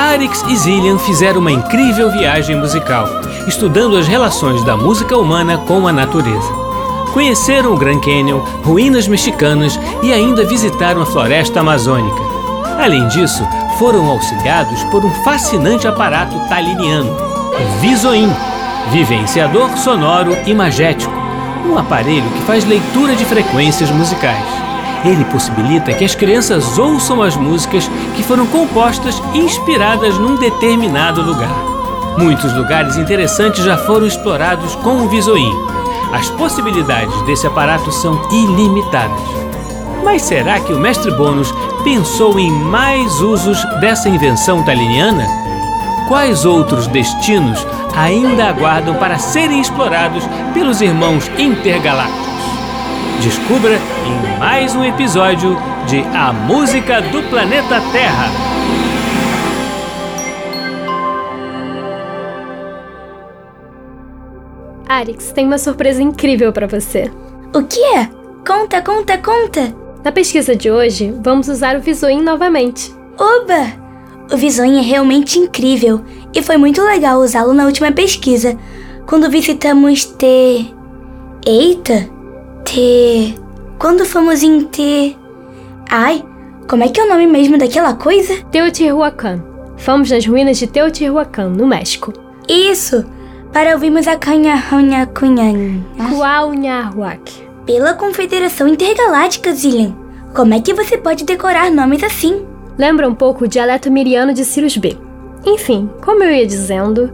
Arix e Zillian fizeram uma incrível viagem musical, estudando as relações da música humana com a natureza. Conheceram o Grand Canyon, ruínas mexicanas e ainda visitaram a floresta amazônica. Além disso, foram auxiliados por um fascinante aparato taliniano, o Visoin, vivenciador sonoro imagético, um aparelho que faz leitura de frequências musicais. Ele possibilita que as crianças ouçam as músicas que foram compostas inspiradas num determinado lugar. Muitos lugares interessantes já foram explorados com o Visoin. As possibilidades desse aparato são ilimitadas. Mas será que o mestre Bônus pensou em mais usos dessa invenção taliniana? Quais outros destinos ainda aguardam para serem explorados pelos irmãos intergalácticos? Descubra em mais um episódio de A Música do Planeta Terra. Arix, tem uma surpresa incrível para você. O que é? Conta, conta, conta! Na pesquisa de hoje, vamos usar o Visoin novamente. Oba! O Visoin é realmente incrível e foi muito legal usá-lo na última pesquisa, quando visitamos T. Eita! T. Quando fomos em T. Ai, como é que é o nome mesmo daquela coisa? Teotihuacan. Fomos nas ruínas de Teotihuacan, no México. Isso! Para ouvirmos a canha ranha cunhan. Cuauhnahuac. Pela Confederação Intergaláctica, Zillian. Como é que você pode decorar nomes assim? Lembra um pouco o dialeto miriano de Sirius B. Enfim, como eu ia dizendo,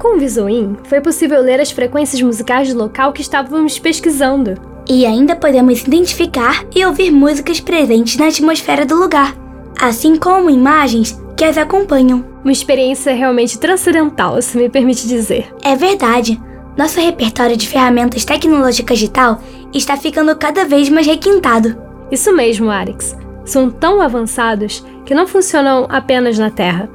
com o Visoin foi possível ler as frequências musicais do local que estávamos pesquisando. E ainda podemos identificar e ouvir músicas presentes na atmosfera do lugar, assim como imagens que as acompanham. Uma experiência realmente transcendental, se me permite dizer. É verdade. Nosso repertório de ferramentas tecnológicas de tal está ficando cada vez mais requintado. Isso mesmo, Arix. São tão avançados que não funcionam apenas na Terra,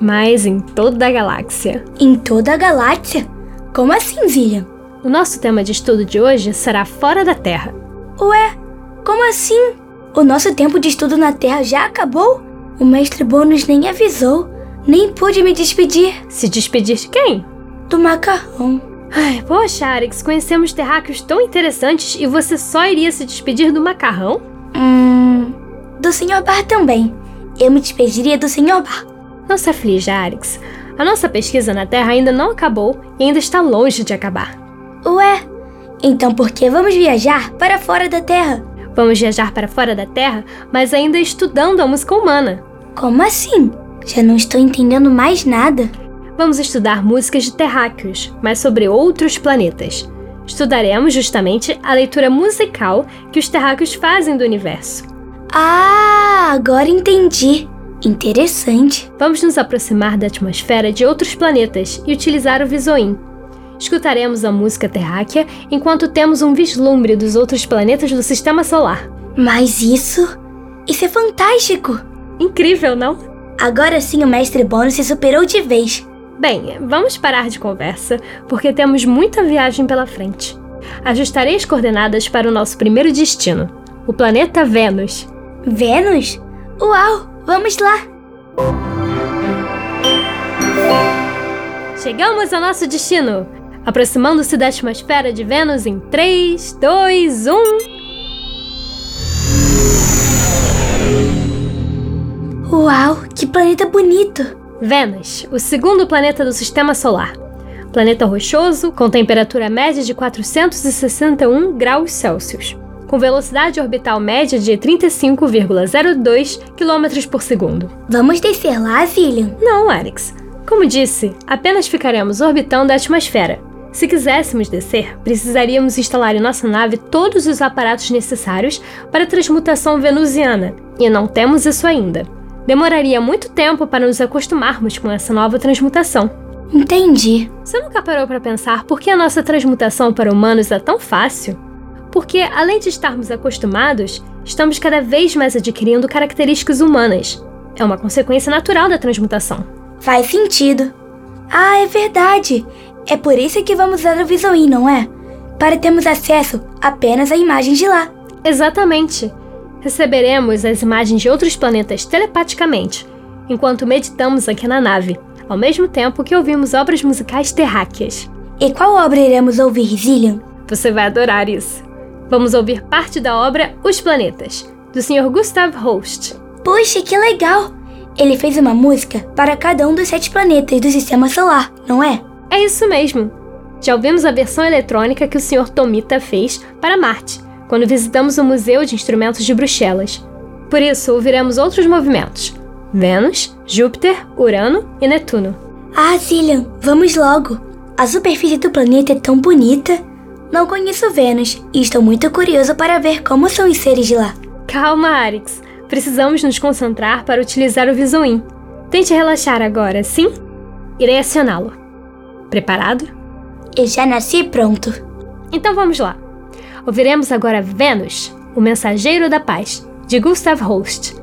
mas em toda a galáxia. Em toda a galáxia? Como assim, Zillian? O nosso tema de estudo de hoje será Fora da Terra. Ué, como assim? O nosso tempo de estudo na Terra já acabou? O mestre Bônus nem avisou, nem pude me despedir. Se despedir de quem? Do macarrão. Ai, poxa, Arix, conhecemos terráqueos tão interessantes e você só iria se despedir do macarrão? Hum. Do Sr. Bar também. Eu me despediria do Sr. Bar. Não se aflija, Arix. A nossa pesquisa na Terra ainda não acabou e ainda está longe de acabar. Ué, então por que vamos viajar para fora da Terra? Vamos viajar para fora da Terra, mas ainda estudando a música humana. Como assim? Já não estou entendendo mais nada. Vamos estudar músicas de terráqueos, mas sobre outros planetas. Estudaremos justamente a leitura musical que os terráqueos fazem do universo. Ah, agora entendi. Interessante. Vamos nos aproximar da atmosfera de outros planetas e utilizar o Visoin. Escutaremos a música terráquea enquanto temos um vislumbre dos outros planetas do sistema solar. Mas isso. Isso é fantástico! Incrível, não? Agora sim o mestre Bono se superou de vez. Bem, vamos parar de conversa, porque temos muita viagem pela frente. Ajustarei as coordenadas para o nosso primeiro destino, o planeta Vênus. Vênus? Uau! Vamos lá! Chegamos ao nosso destino! Aproximando-se da atmosfera de Vênus em 3, 2, 1. Uau, que planeta bonito! Vênus, o segundo planeta do sistema solar. Planeta rochoso, com temperatura média de 461 graus Celsius, com velocidade orbital média de 35,02 km por segundo. Vamos descer lá, Zillion? Não, Alex. Como disse, apenas ficaremos orbitando a atmosfera. Se quiséssemos descer, precisaríamos instalar em nossa nave todos os aparatos necessários para a transmutação venusiana, e não temos isso ainda. Demoraria muito tempo para nos acostumarmos com essa nova transmutação. Entendi. Você nunca parou para pensar por que a nossa transmutação para humanos é tão fácil? Porque, além de estarmos acostumados, estamos cada vez mais adquirindo características humanas. É uma consequência natural da transmutação. Faz sentido. Ah, é verdade. É por isso que vamos usar o Visoin, não é? Para termos acesso apenas a imagens de lá. Exatamente. Receberemos as imagens de outros planetas telepaticamente, enquanto meditamos aqui na nave, ao mesmo tempo que ouvimos obras musicais terráqueas. E qual obra iremos ouvir, Zillion? Você vai adorar isso. Vamos ouvir parte da obra Os Planetas, do Sr. Gustav Holst. Puxa, que legal! Ele fez uma música para cada um dos sete planetas do sistema solar, não é? É isso mesmo. Já ouvimos a versão eletrônica que o Sr. Tomita fez para Marte, quando visitamos o Museu de Instrumentos de Bruxelas. Por isso, ouviremos outros movimentos: Vênus, Júpiter, Urano e Netuno. Ah, Zillion, vamos logo! A superfície do planeta é tão bonita. Não conheço Vênus e estou muito curioso para ver como são os seres de lá. Calma, Arix. Precisamos nos concentrar para utilizar o Visoin. Tente relaxar agora, sim? Irei acioná-lo. Preparado? Eu já nasci pronto. Então vamos lá. Ouviremos agora Vênus, o Mensageiro da Paz, de Gustav Holst.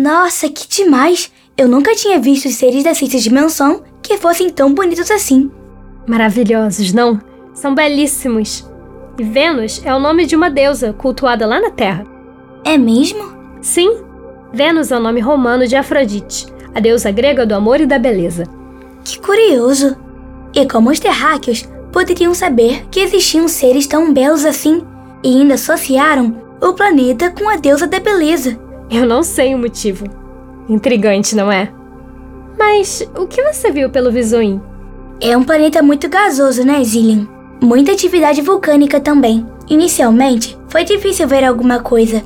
Nossa, que demais! Eu nunca tinha visto seres da sexta dimensão que fossem tão bonitos assim. Maravilhosos, não? São belíssimos. E Vênus é o nome de uma deusa cultuada lá na Terra. É mesmo? Sim, Vênus é o nome romano de Afrodite, a deusa grega do amor e da beleza. Que curioso! E como os terráqueos poderiam saber que existiam seres tão belos assim e ainda associaram o planeta com a deusa da beleza? Eu não sei o motivo. Intrigante, não é? Mas o que você viu pelo Visoim? É um planeta muito gasoso, né, Zillian? Muita atividade vulcânica também. Inicialmente, foi difícil ver alguma coisa,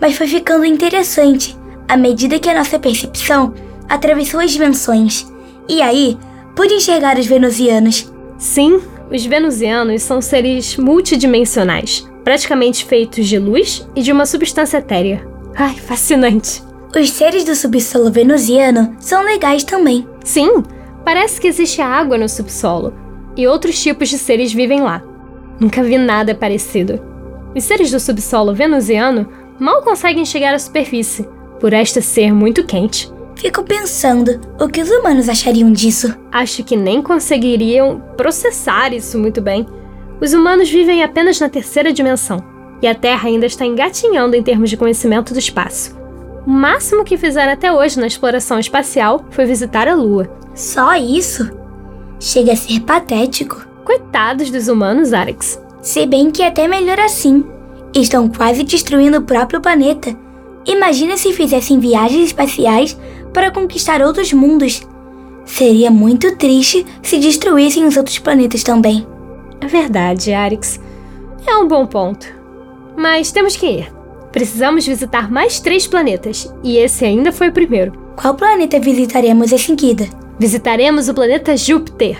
mas foi ficando interessante à medida que a nossa percepção atravessou as dimensões. E aí, pude enxergar os venusianos. Sim, os venusianos são seres multidimensionais, praticamente feitos de luz e de uma substância etérea. Ai, fascinante! Os seres do subsolo venusiano são legais também. Sim, parece que existe água no subsolo e outros tipos de seres vivem lá. Nunca vi nada parecido. Os seres do subsolo venusiano mal conseguem chegar à superfície, por esta ser muito quente. Fico pensando o que os humanos achariam disso. Acho que nem conseguiriam processar isso muito bem. Os humanos vivem apenas na terceira dimensão, e a Terra ainda está engatinhando em termos de conhecimento do espaço. O máximo que fizeram até hoje na exploração espacial foi visitar a Lua. Só isso? Chega a ser patético. Coitados dos humanos, Arix. Se bem que é até melhor assim. Estão quase destruindo o próprio planeta. Imagina se fizessem viagens espaciais para conquistar outros mundos. Seria muito triste se destruíssem os outros planetas também. É verdade, Arix. É um bom ponto. Mas temos que ir. Precisamos visitar mais três planetas, e esse ainda foi o primeiro. Qual planeta visitaremos em seguida? Visitaremos o planeta Júpiter.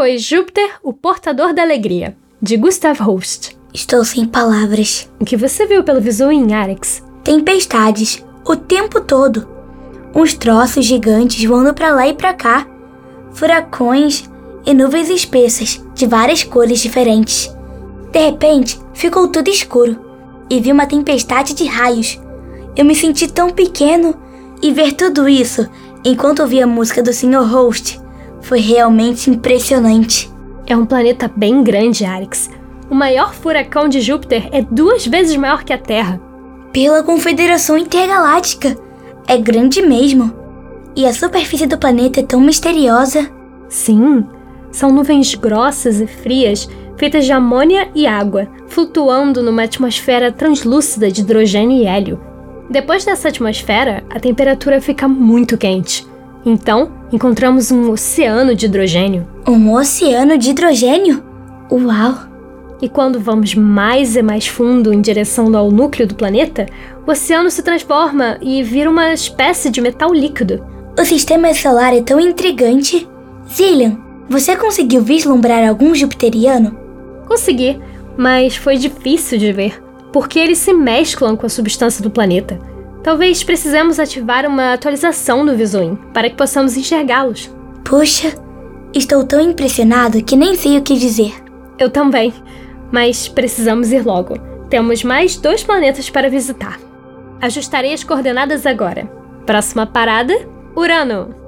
Foi Júpiter, o Portador da Alegria, de Gustav Holst. Estou sem palavras. O que você viu pelo visual em Arex? Tempestades, o tempo todo. Uns troços gigantes voando para lá e para cá. Furacões e nuvens espessas, de várias cores diferentes. De repente, ficou tudo escuro e vi uma tempestade de raios. Eu me senti tão pequeno e ver tudo isso enquanto ouvia a música do Sr. Host foi realmente impressionante. É um planeta bem grande, Arix. O maior furacão de Júpiter é duas vezes maior que a Terra. Pela Confederação Intergaláctica. É grande mesmo. E a superfície do planeta é tão misteriosa. Sim, são nuvens grossas e frias, feitas de amônia e água, flutuando numa atmosfera translúcida de hidrogênio e hélio. Depois dessa atmosfera, a temperatura fica muito quente. Então, encontramos um oceano de hidrogênio. Um oceano de hidrogênio? Uau! E quando vamos mais e mais fundo em direção ao núcleo do planeta, o oceano se transforma e vira uma espécie de metal líquido. O sistema solar é tão intrigante. Zillian, você conseguiu vislumbrar algum jupiteriano? Consegui, mas foi difícil de ver, porque eles se mesclam com a substância do planeta. Talvez precisemos ativar uma atualização do Visuin para que possamos enxergá-los. Puxa, estou tão impressionado que nem sei o que dizer. Eu também, mas precisamos ir logo. Temos mais dois planetas para visitar. Ajustarei as coordenadas agora. Próxima parada: Urano.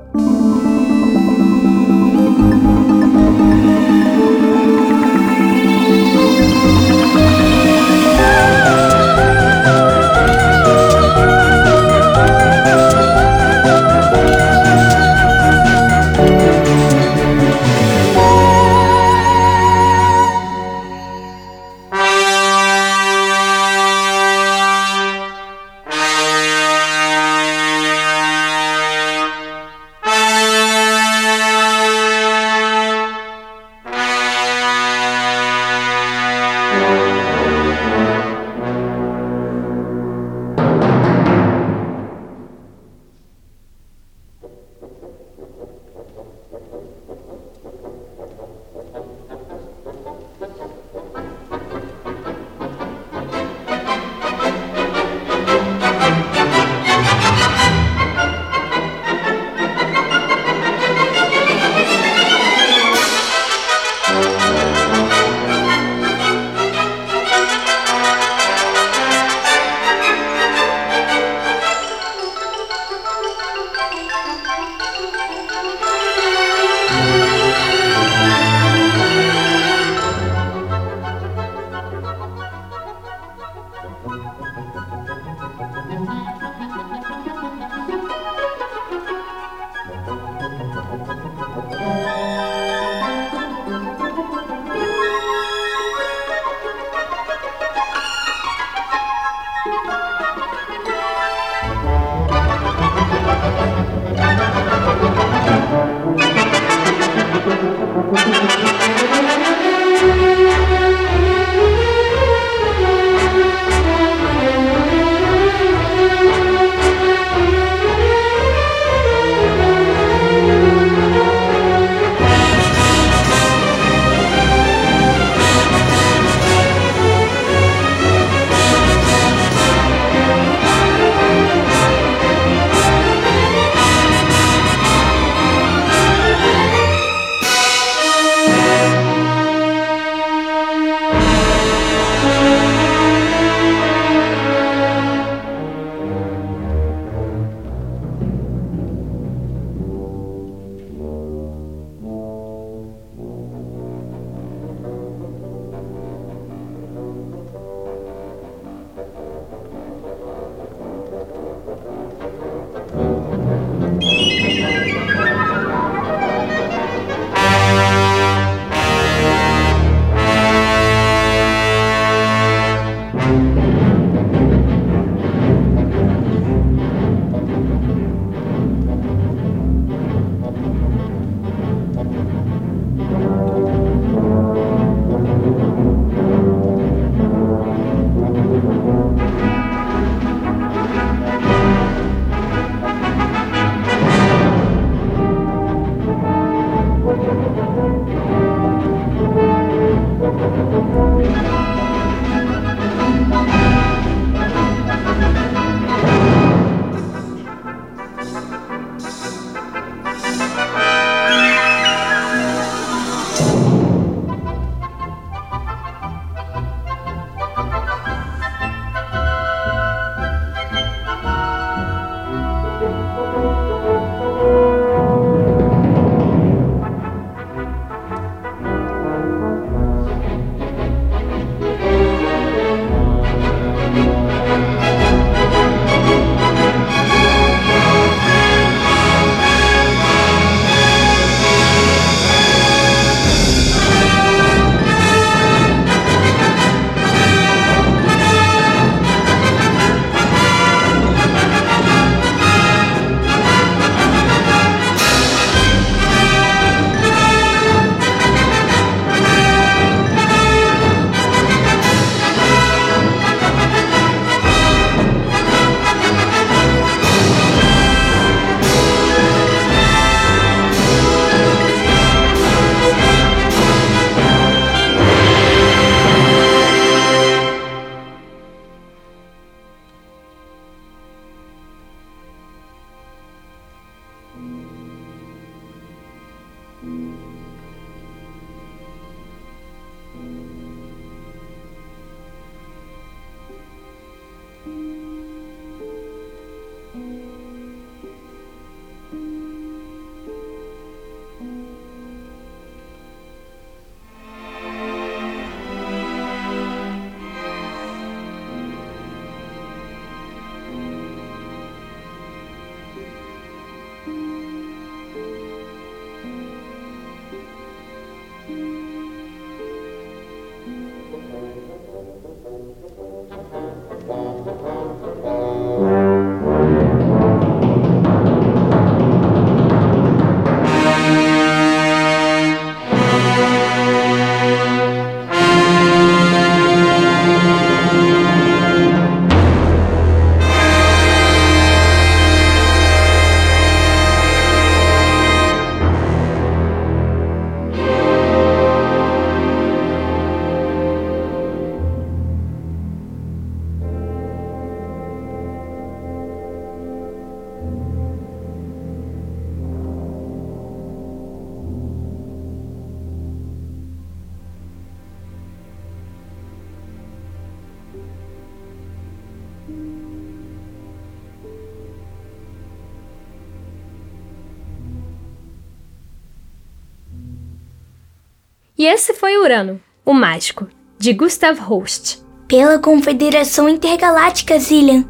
E esse foi Urano, o mágico, de Gustav Holst. Pela Confederação Intergaláctica Zillian,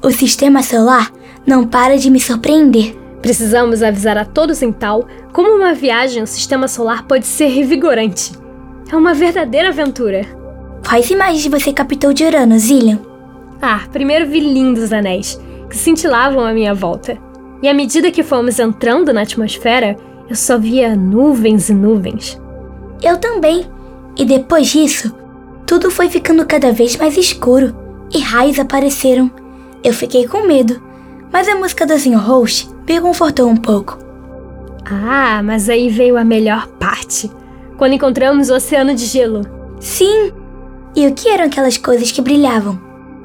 o sistema solar não para de me surpreender. Precisamos avisar a todos em tal como uma viagem ao sistema solar pode ser revigorante. É uma verdadeira aventura. Quais imagens você captou de Urano, Zillian? Ah, primeiro vi lindos anéis, que cintilavam à minha volta. E à medida que fomos entrando na atmosfera, eu só via nuvens e nuvens. Eu também. E depois disso, tudo foi ficando cada vez mais escuro e raios apareceram. Eu fiquei com medo, mas a música do Sr. Host me confortou um pouco. Ah, mas aí veio a melhor parte. Quando encontramos o oceano de gelo. Sim! E o que eram aquelas coisas que brilhavam?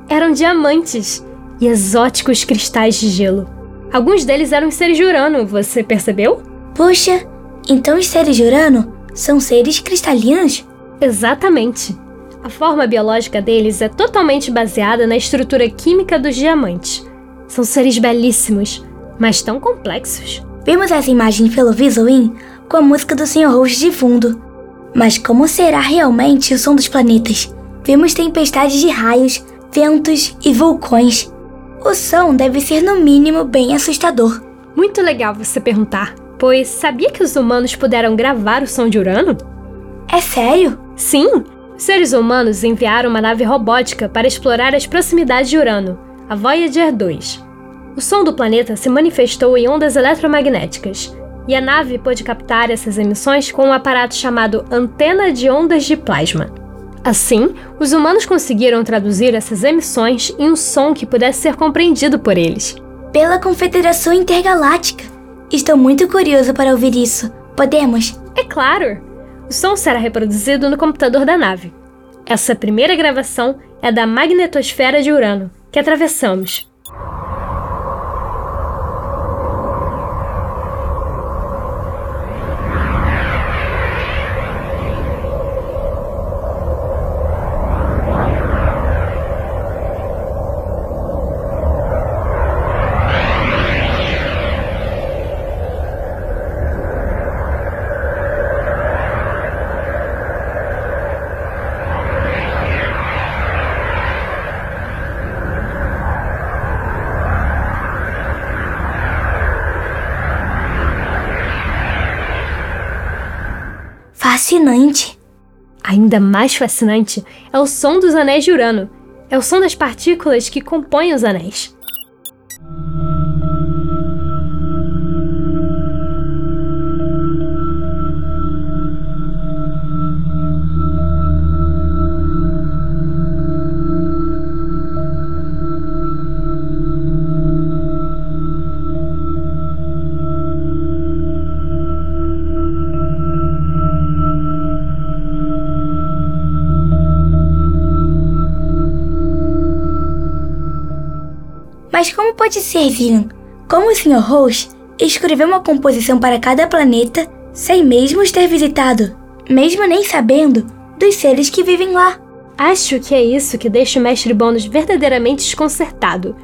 Eram diamantes e exóticos cristais de gelo. Alguns deles eram seres de Urano, você percebeu? Puxa, então os seres de Urano são seres cristalinos? Exatamente. A forma biológica deles é totalmente baseada na estrutura química dos diamantes. São seres belíssimos, mas tão complexos. Vimos essa imagem pelo Visuin com a música do Sr. Rose de fundo. Mas como será realmente o som dos planetas? Vimos tempestades de raios, ventos e vulcões. O som deve ser no mínimo bem assustador. Muito legal você perguntar, pois sabia que os humanos puderam gravar o som de Urano? É sério? Sim! Os seres humanos enviaram uma nave robótica para explorar as proximidades de Urano, a Voyager 2. O som do planeta se manifestou em ondas eletromagnéticas, e a nave pôde captar essas emissões com um aparato chamado antena de ondas de plasma. Assim, os humanos conseguiram traduzir essas emissões em um som que pudesse ser compreendido por eles. Pela Confederação Intergaláctica. Estou muito curioso para ouvir isso. Podemos? É claro! O som será reproduzido no computador da nave. Essa primeira gravação é da magnetosfera de Urano, que atravessamos. Fascinante. Ainda mais fascinante é o som dos anéis de Urano. É o som das partículas que compõem os anéis. Pode ser, Villain? Como o Sr. Rose escreveu uma composição para cada planeta sem mesmo ter visitado, mesmo nem sabendo dos seres que vivem lá? Acho que é isso que deixa o Mestre Bônus verdadeiramente desconcertado.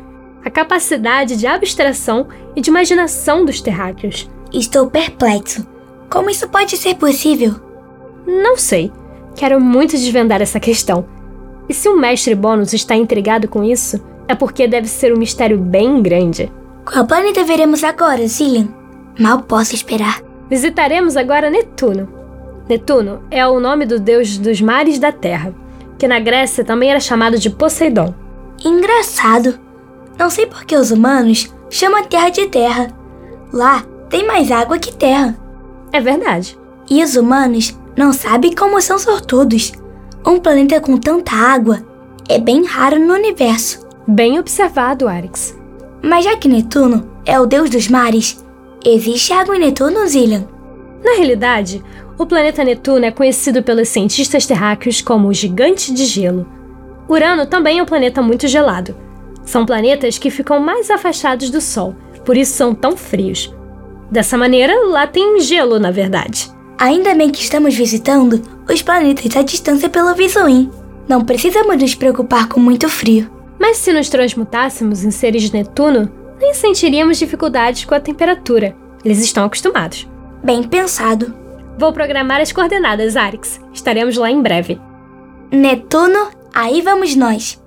A capacidade de abstração e de imaginação dos terráqueos. Estou perplexo. Como isso pode ser possível? Não sei. Quero muito desvendar essa questão. E se o Mestre Bônus está intrigado com isso, é porque deve ser um mistério bem grande. Qual planeta veremos agora, Zillian? Mal posso esperar. Visitaremos agora Netuno. Netuno é o nome do deus dos mares da terra, que na Grécia também era chamado de Poseidon. Engraçado. Não sei por que os humanos chamam a Terra de terra. Lá tem mais água que terra. É verdade. E os humanos não sabem como são sortudos. Um planeta com tanta água é bem raro no universo. Bem observado, Arix. Mas já que Netuno é o deus dos mares, existe água em Netuno, Zillian? Na realidade, o planeta Netuno é conhecido pelos cientistas terráqueos como o gigante de gelo. Urano também é um planeta muito gelado. São planetas que ficam mais afastados do Sol, por isso são tão frios. Dessa maneira, lá tem gelo, na verdade. Ainda bem que estamos visitando os planetas à distância pelo Visuim. Não precisamos nos preocupar com muito frio. Mas se nos transmutássemos em seres de Netuno, nem sentiríamos dificuldades com a temperatura. Eles estão acostumados. Bem pensado. Vou programar as coordenadas, Arix. Estaremos lá em breve. Netuno, aí vamos nós.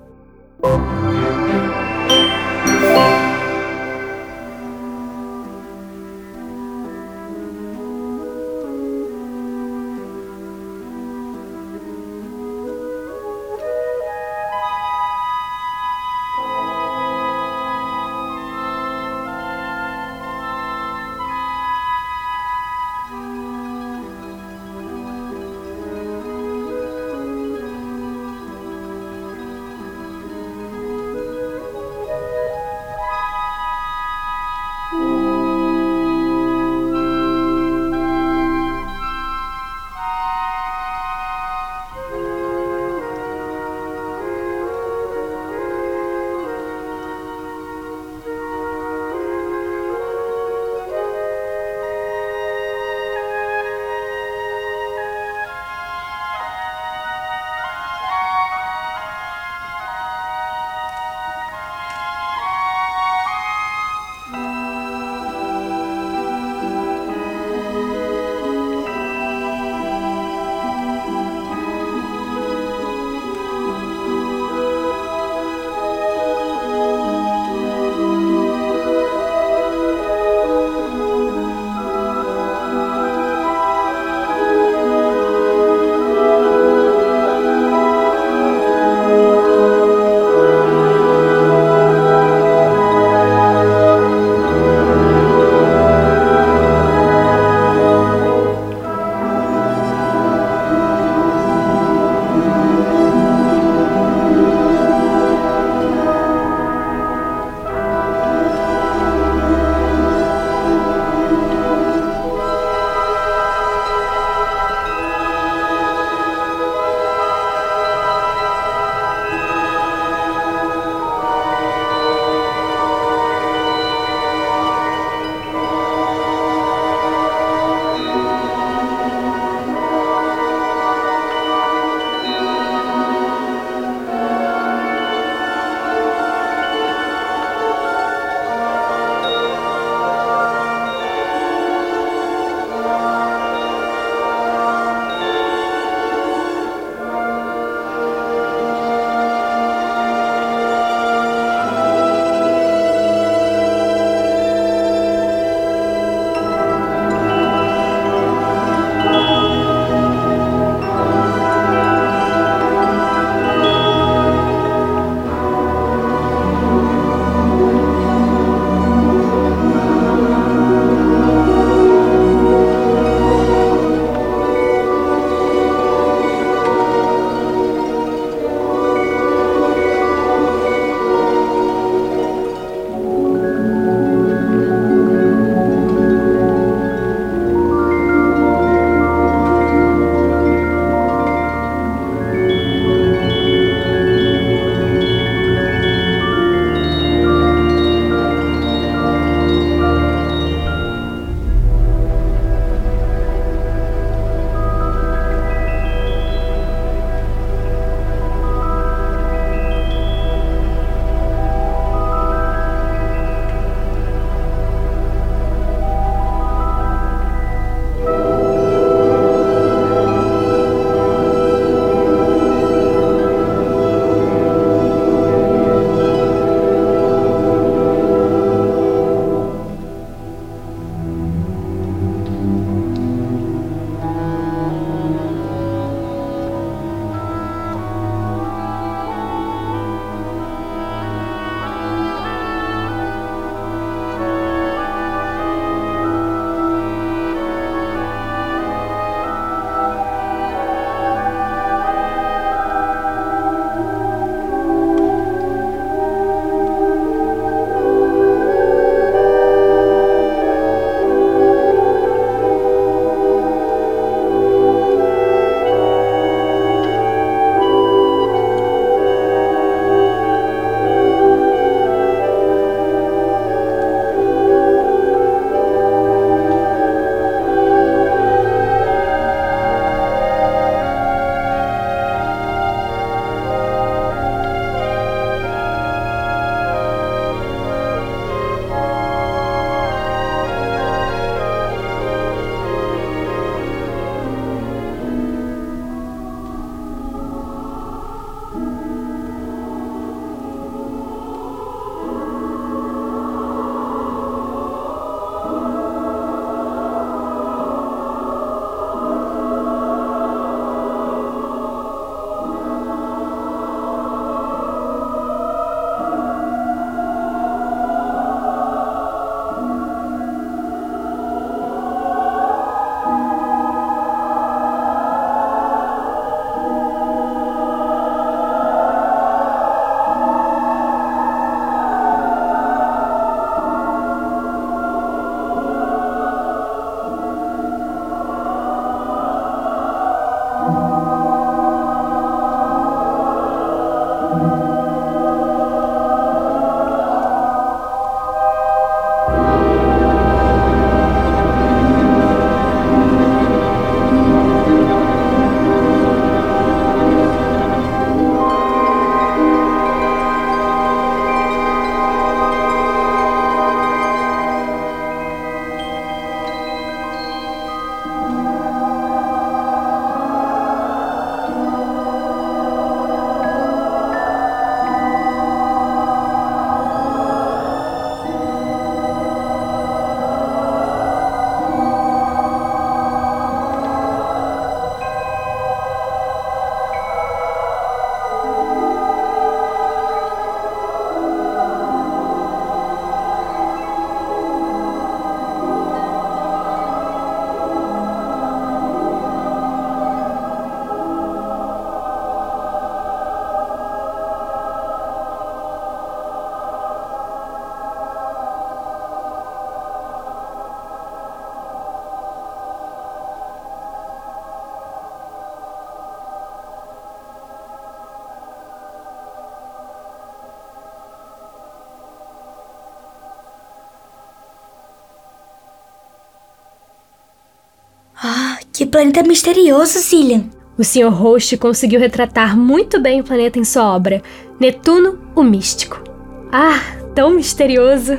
Planeta misterioso, Cillian! O Sr. Host conseguiu retratar muito bem o planeta em sua obra, Netuno, o Místico. Ah, tão misterioso!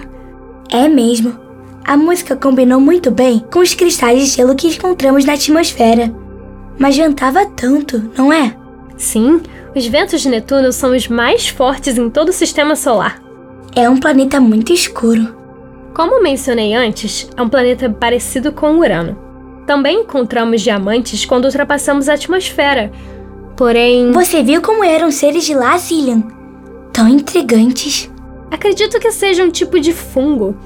É mesmo. A música combinou muito bem com os cristais de gelo que encontramos na atmosfera. Mas ventava tanto, não é? Sim, os ventos de Netuno são os mais fortes em todo o sistema solar. É um planeta muito escuro. Como mencionei antes, é um planeta parecido com Urano. Também encontramos diamantes quando ultrapassamos a atmosfera. Porém. Você viu como eram os seres de lá, Cillian? Tão intrigantes. Acredito que seja um tipo de fungo.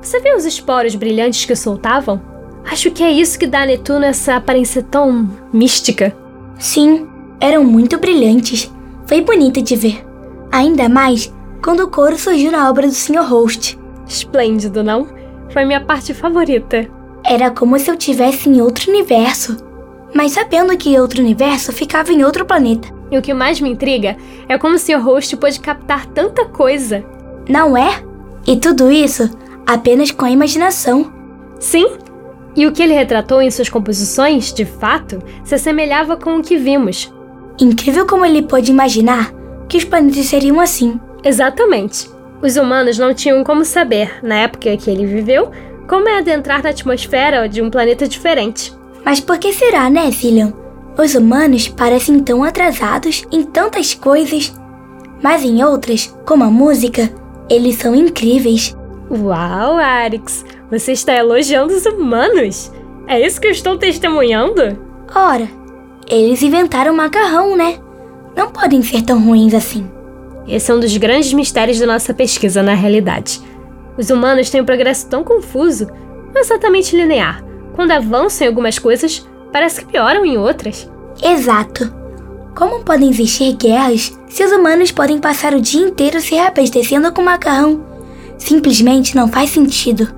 Você viu os esporos brilhantes que soltavam? Acho que é isso que dá a Netuno essa aparência tão mística. Sim, eram muito brilhantes. Foi bonito de ver. Ainda mais quando o couro surgiu na obra do Sr. Host. Esplêndido, não? Foi minha parte favorita. Era como se eu tivesse em outro universo. Mas sabendo que outro universo ficava em outro planeta. E o que mais me intriga é como o Sr. Host pôde captar tanta coisa. Não é? E tudo isso apenas com a imaginação. Sim, e o que ele retratou em suas composições, de fato, se assemelhava com o que vimos. Incrível como ele pôde imaginar que os planetas seriam assim. Exatamente. Os humanos não tinham como saber, na época que ele viveu, como é adentrar na atmosfera de um planeta diferente. Mas por que será, né, Cillian? Os humanos parecem tão atrasados em tantas coisas, mas em outras, como a música, eles são incríveis. Uau, Arix! Você está elogiando os humanos? É isso que eu estou testemunhando? Ora, eles inventaram macarrão, né? Não podem ser tão ruins assim. Esse é um dos grandes mistérios da nossa pesquisa na realidade. Os humanos têm um progresso tão confuso, não exatamente linear. Quando avançam em algumas coisas, parece que pioram em outras. Exato. Como podem existir guerras se os humanos podem passar o dia inteiro se reabastecendo com macarrão? Simplesmente não faz sentido.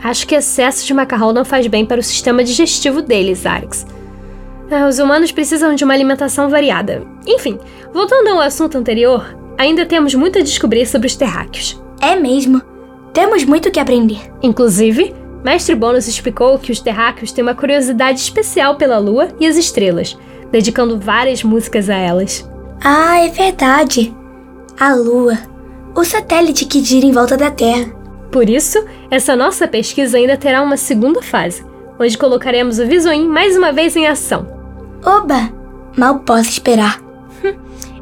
Acho que excesso de macarrão não faz bem para o sistema digestivo deles, Arix. É, os humanos precisam de uma alimentação variada. Enfim, voltando ao assunto anterior, ainda temos muito a descobrir sobre os terráqueos. É mesmo. Temos muito que aprender. Inclusive, Mestre Bônus explicou que os terráqueos têm uma curiosidade especial pela Lua e as estrelas, dedicando várias músicas a elas. Ah, é verdade. A Lua, o satélite que gira em volta da Terra. Por isso, essa nossa pesquisa ainda terá uma segunda fase, onde colocaremos o Visoim mais uma vez em ação. Oba! Mal posso esperar.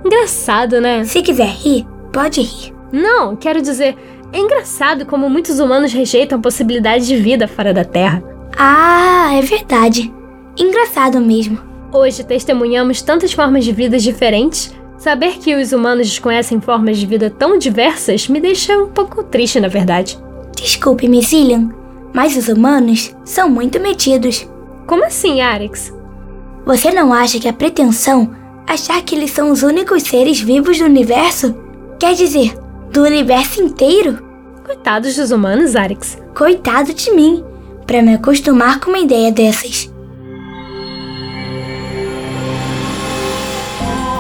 Engraçado, né? Se quiser rir, pode rir. Não, quero dizer, é engraçado como muitos humanos rejeitam a possibilidade de vida fora da Terra. Ah, é verdade. Engraçado mesmo. Hoje testemunhamos tantas formas de vida diferentes. Saber que os humanos desconhecem formas de vida tão diversas me deixa um pouco triste, na verdade. Desculpe-me, Cillian, mas os humanos são muito metidos. Como assim, Arix? Você não acha que a pretensão achar que eles são os únicos seres vivos do universo? Quer dizer, do universo inteiro? Coitados dos humanos, Arix. Coitado de mim, para me acostumar com uma ideia dessas.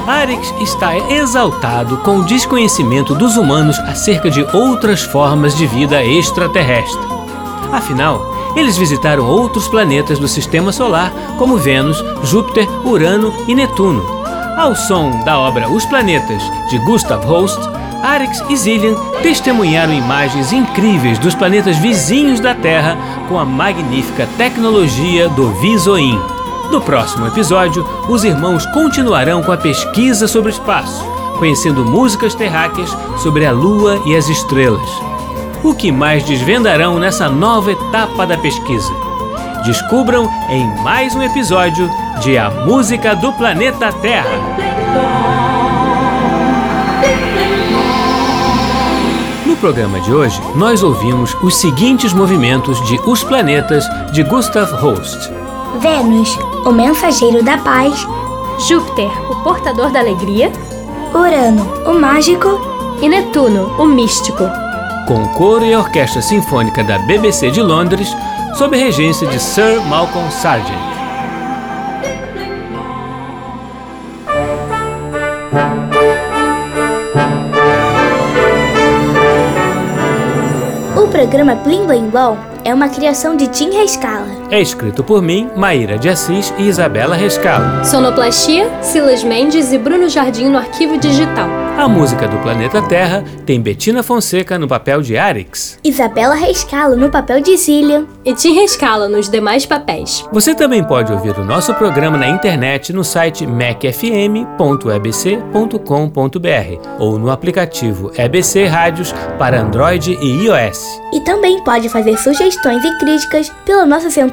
Arix está exaltado com o desconhecimento dos humanos acerca de outras formas de vida extraterrestre. Afinal, eles visitaram outros planetas do sistema solar, como Vênus, Júpiter, Urano e Netuno. Ao som da obra Os Planetas, de Gustav Holst, Arix e Zillian testemunharam imagens incríveis dos planetas vizinhos da Terra com a magnífica tecnologia do Visoim. No próximo episódio, os irmãos continuarão com a pesquisa sobre o espaço, conhecendo músicas terráqueas sobre a Lua e as estrelas. O que mais desvendarão nessa nova etapa da pesquisa? Descubram em mais um episódio de A Música do Planeta Terra. Programa de hoje, nós ouvimos os seguintes movimentos de Os Planetas de Gustav Holst. Vênus, o mensageiro da paz. Júpiter, o portador da alegria. Urano, o mágico. E Netuno, o místico. Com coro e orquestra sinfônica da BBC de Londres, sob a regência de Sir Malcolm Sargent. Programa Blim Blim Blom é uma criação de Tim Rescala. É escrito por mim, Maíra de Assis e Isabela Rescalo. Sonoplastia, Silas Mendes e Bruno Jardim no arquivo digital. A música do Planeta Terra tem Betina Fonseca no papel de Arix. Isabela Rescalo no papel de Zillian. E Tim Rescala nos demais papéis. Você também pode ouvir o nosso programa na internet no site macfm.ebc.com.br ou no aplicativo EBC Rádios para Android e iOS. E também pode fazer sugestões e críticas pela nossa